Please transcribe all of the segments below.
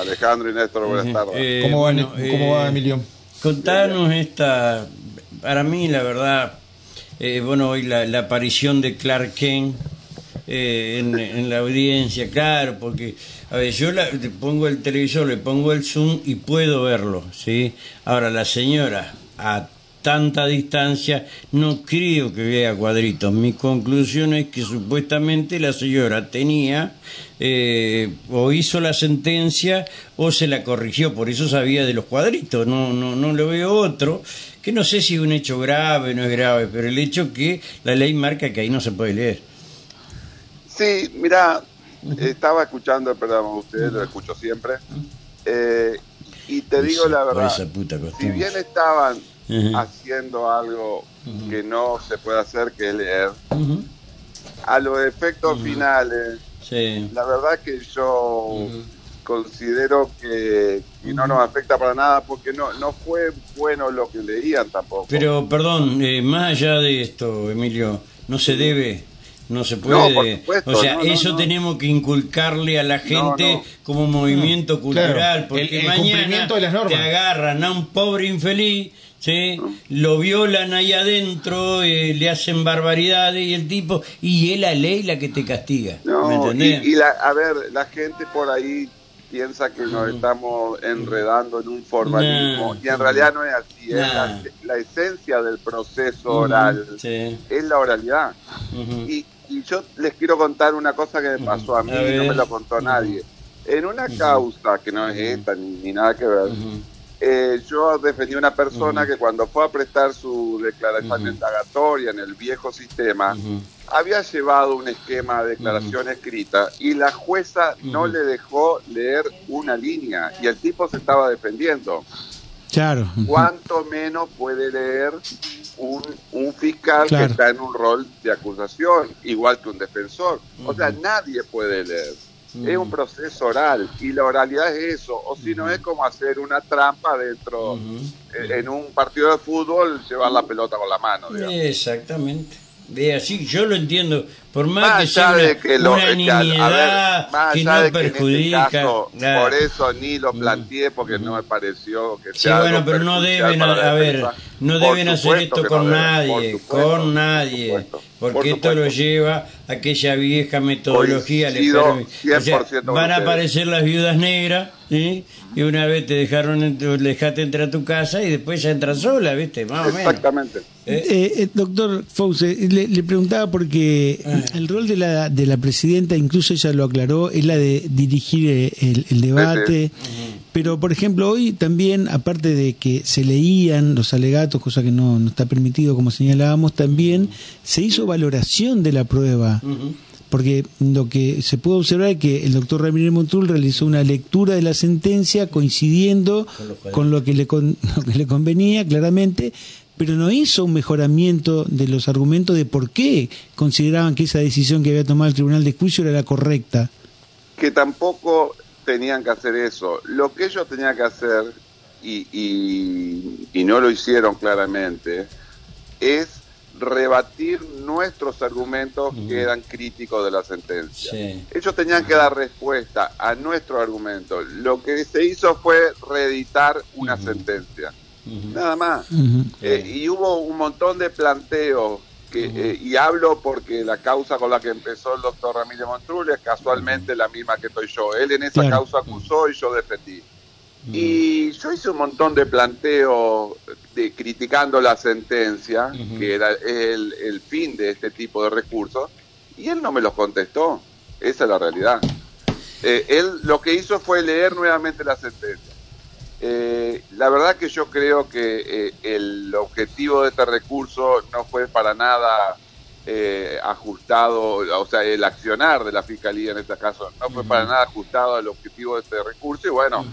Alejandro y Néstor, buenas tardes. Eh, ¿Cómo, va, bueno, ¿Cómo va, eh, Emilio? Contanos esta, para mí la verdad, eh, bueno, hoy la, la aparición de Clark Kent eh, en, en la audiencia, claro, porque, a ver, yo la- le pongo el televisor, le pongo el zoom y puedo verlo, ¿sí? Ahora, la señora, a tanta distancia, no creo que vea cuadritos. Mi conclusión es que supuestamente la señora tenía, eh, o hizo la sentencia o se la corrigió, por eso sabía de los cuadritos, no, no, no lo veo otro, que no sé si es un hecho grave o no es grave, pero el hecho que la ley marca que ahí no se puede leer. Sí, mira, estaba escuchando el programa de ustedes, lo escucho siempre. eh, y te digo la verdad, si bien estaban Haciendo algo que no se puede hacer, que es leer, a los efectos finales, Sí. la verdad que yo considero que, que no nos afecta para nada porque no, no fue bueno lo que leían tampoco. Pero, perdón, eh, más allá de esto, Emilio, no se debe, no se puede. No, por supuesto, o sea, no, no, eso no. tenemos que inculcarle a la gente no. como movimiento cultural, Claro, porque el- el mañana cumplimiento de las normas. te agarran a un pobre infeliz. ¿Sí? Lo violan ahí adentro, eh, le hacen barbaridades y el tipo, y es la ley la que te castiga. ¿Me No, y, entendés? y la, a ver, la gente por ahí piensa que nos estamos enredando en un formalismo y en realidad no es así, es la, la esencia del proceso oral, Sí. es la oralidad. Y, y yo les quiero contar una cosa que me pasó a mí, A ver. no me lo contó nadie. En una causa que no es esta ni, ni nada que ver. Eh, yo defendí a una persona que cuando fue a prestar su declaración indagatoria en el viejo sistema, había llevado un esquema de declaración escrita y la jueza no le dejó leer una línea y el tipo se estaba defendiendo. Claro. ¿Cuánto menos puede leer un, un fiscal Claro. que está en un rol de acusación, igual que un defensor? O sea, nadie puede leer. Es un proceso oral y la oralidad es eso, o si no es como hacer una trampa dentro, eh, en un partido de fútbol, llevar la pelota con la mano. digamos. Exactamente. De así, yo lo entiendo. Por más, Más que sea una, que lo una que a- ver, no que este perjudica. caso, claro. por eso ni lo planteé porque no me pareció que Sí, sea bueno, algo pero no deben, a ver, no deben hacer esto con no nadie, supuesto, con por nadie, porque por esto lo lleva a aquella vieja metodología. o sea, 100% con van a aparecer las viudas negras, ¿sí? y una vez te dejaron, dejaste entrar a tu casa y después ya entras sola, ¿viste? Más o menos. ¿Eh? Eh, eh, doctor Fause, le, le preguntaba porque el rol de la, de la presidenta, incluso ella lo aclaró, es la de dirigir eh, el, el debate. Pero, por ejemplo, hoy también, aparte de que se leían los alegatos, cosa que no, no está permitido, como señalábamos, también se hizo valoración de la prueba. Porque lo que se puede observar es que el doctor Ramírez Montul realizó una lectura de la sentencia coincidiendo con lo que le, con- lo que le convenía, claramente, pero no hizo un mejoramiento de los argumentos de por qué consideraban que esa decisión que había tomado el Tribunal de Juicio era la correcta. que tampoco tenían que hacer eso. Lo que ellos tenían que hacer, y, y- y no lo hicieron claramente, es rebatir nuestros argumentos que eran críticos de la sentencia. Sí. Ellos tenían que dar respuesta a nuestro argumento. Lo que se hizo fue reeditar una sentencia. Nada más. Eh, y hubo un montón de planteos, que, eh, y hablo porque la causa con la que empezó el doctor Ramírez Montrul es casualmente la misma que estoy yo. Él en esa Claro. causa acusó y yo defendí. Y yo hice un montón de planteos de, criticando la sentencia, que era el, el fin de este tipo de recursos, y él no me los contestó. Esa es la realidad. Eh, él lo que hizo fue leer nuevamente la sentencia. Eh, la verdad que yo creo que eh, el objetivo de este recurso no fue para nada eh, ajustado, o sea, el accionar de la fiscalía en este caso no fue para nada ajustado al objetivo de este recurso y bueno,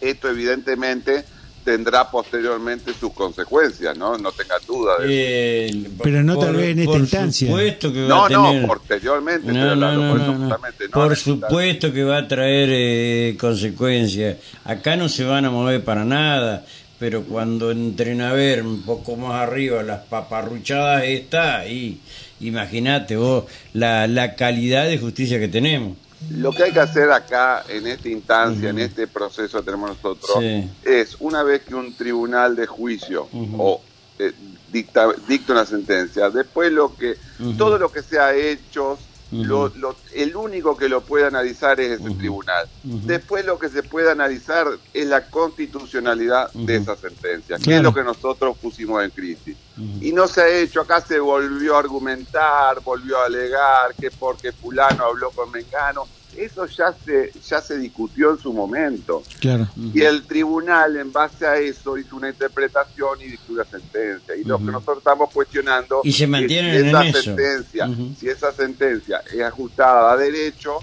esto evidentemente tendrá posteriormente sus consecuencias, ¿no? No tenga duda de eso. Eh, Pero no tal por- vez en esta por instancia. supuesto que va No, a tener... no, posteriormente, No, no, por no, eso no. justamente, no Por supuesto que va a traer eh, consecuencias. Acá no se van a mover para nada, pero cuando entren a ver un poco más arriba las paparruchadas está y imagínate vos la, la calidad de justicia que tenemos. Lo que hay que hacer acá, en esta instancia, en este proceso que tenemos nosotros, es una vez que un tribunal de juicio o eh, dicta, dicta una sentencia, después lo que, todo lo que sea hechos, lo, el único que lo puede analizar es ese tribunal. Después lo que se puede analizar es la constitucionalidad de esa sentencia, que es lo que nosotros pusimos en crisis. Y no se ha hecho, acá se volvió a argumentar, volvió a alegar que porque fulano habló con Mengano, eso ya se ya se discutió en su momento. Claro. Y el tribunal en base a eso hizo una interpretación y dictó una sentencia. Y lo que nosotros estamos cuestionando y se mantiene es si esa sentencia, si esa sentencia es ajustada a derecho,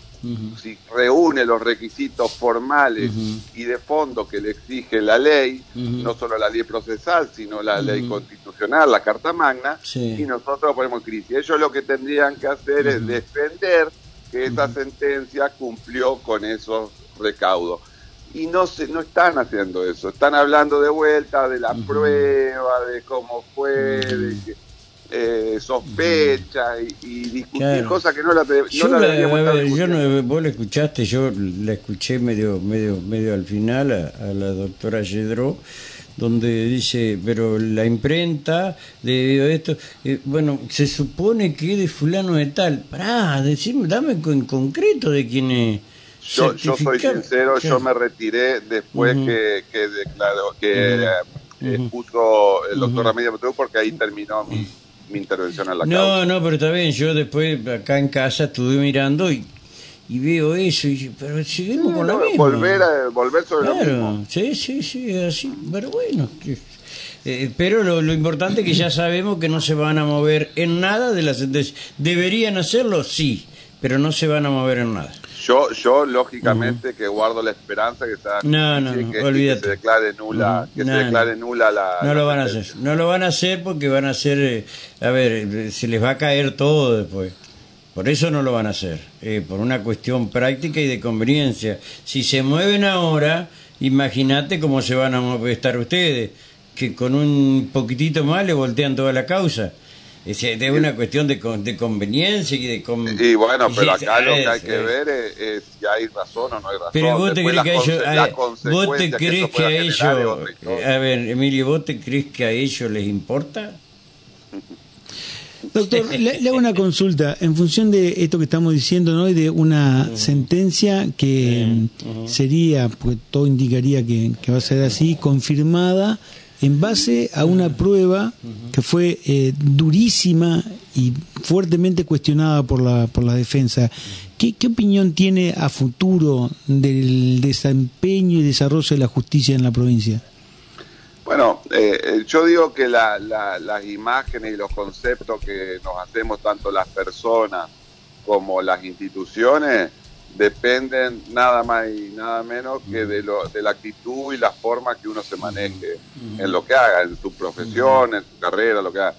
si reúne los requisitos formales y de fondo que le exige la ley, no solo la ley procesal, sino la ley constitucional, la Carta Magna, y nosotros ponemos crisis. Ellos lo que tendrían que hacer es defender que esa sentencia cumplió con esos recaudos. Y no, se, no están haciendo eso, están hablando de vuelta de la prueba, de cómo fue, de que, eh, sospecha y, discutir cosas que no la, no yo la, yo no, Vos la escuchaste, yo la escuché medio medio medio al final a, la doctora Yedro donde dice, pero la imprenta, debido a esto, eh, bueno, se supone que es de fulano de tal. Pará, decime, dame en concreto de quién es. Yo, yo soy sincero, yo me retiré después que, que declaró, que uh puso el doctor uh porque ahí terminó mi, mi intervención en la No, no, pero está bien, yo después acá en casa estuve mirando y y veo eso y pero seguimos con lo mismo. volver a, volver sobre lo mismo. sí sí sí así pero bueno eh, pero lo, lo, importante es que ya sabemos que no se van a mover en nada de la sentencia deberían hacerlo sí pero no se van a mover en nada. Yo yo lógicamente que guardo la esperanza que, sea, no, no, que, olvídate. que se declare nula que se declare nula la no lo van a hacer no lo van a hacer porque van a hacer eh, a ver eh, se les va a caer todo después por eso no lo van a hacer, eh, por una cuestión práctica y de conveniencia. Si se mueven ahora, imagínate cómo se van a estar ustedes, que con un poquitito más le voltean toda la causa. Es, una cuestión de, de conveniencia y de... y bueno, pero acá lo que hay que ver es, si hay razón o no hay razón. Pero vos te crees que a ellos... ¿Vos te crees que a ellos... A ver, Emilio, ¿vos te crees que a ellos les importa? Doctor, le, hago una consulta en función de esto que estamos diciendo, ¿no? de una sentencia que sería, pues todo indicaría que, va a ser así, confirmada en base a una prueba que fue eh, durísima y fuertemente cuestionada por la, por la defensa. ¿Qué, ¿Qué opinión tiene a futuro del desempeño y desarrollo de la justicia en la provincia? Bueno, eh, eh, yo digo que las imágenes y los conceptos que nos hacemos tanto las personas como las instituciones dependen nada más y nada menos que de, lo, de la actitud y la forma que uno se maneje en lo que haga, en su profesión, en su carrera, lo que haga.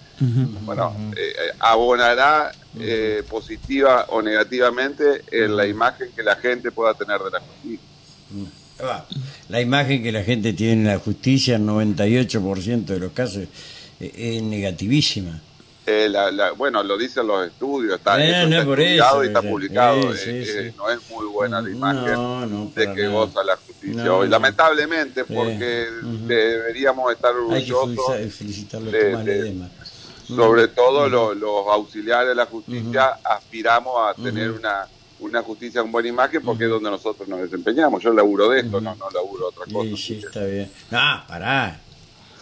Bueno, eh, abonará positiva o negativamente en la imagen que la gente pueda tener de la justicia. La imagen que la gente tiene en la justicia, el 98% de los casos, eh, es negativísima. Eh, bueno, lo dicen los estudios, está, estudiado y está publicado. no es muy buena la imagen de que goza la justicia hoy. Lamentablemente, porque deberíamos estar orgullosos. sobre todo los, auxiliares de la justicia aspiramos a tener una una justicia con buena imagen porque es donde nosotros nos desempeñamos. Yo laburo de esto, no, no laburo otra cosa. Sí, sí, está bien. No, pará.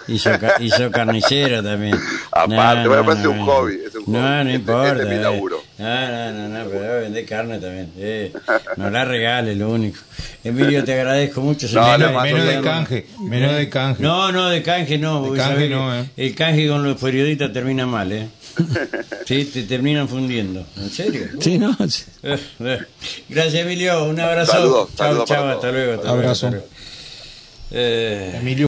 Hizo, hizo carnicero también. Aparte, bueno, no, no, un hobby. Es un no, hobby. no este, importa. Este es mi eh. laburo. No, no, no, no, pero vender carne también. Eh, no la regales, lo único. Emilio, te agradezco mucho. No, menos, menos de canje. Menos de canje. No, no, de canje no. De canje no, eh. El canje con los periodistas termina mal, ¿eh? Sí, te terminan fundiendo. ¿En serio? Sí, ¿no? Gracias, Emilio. Un abrazo. Saludos. Chao, chao. Hasta luego. abrazo. Eh, Emilio.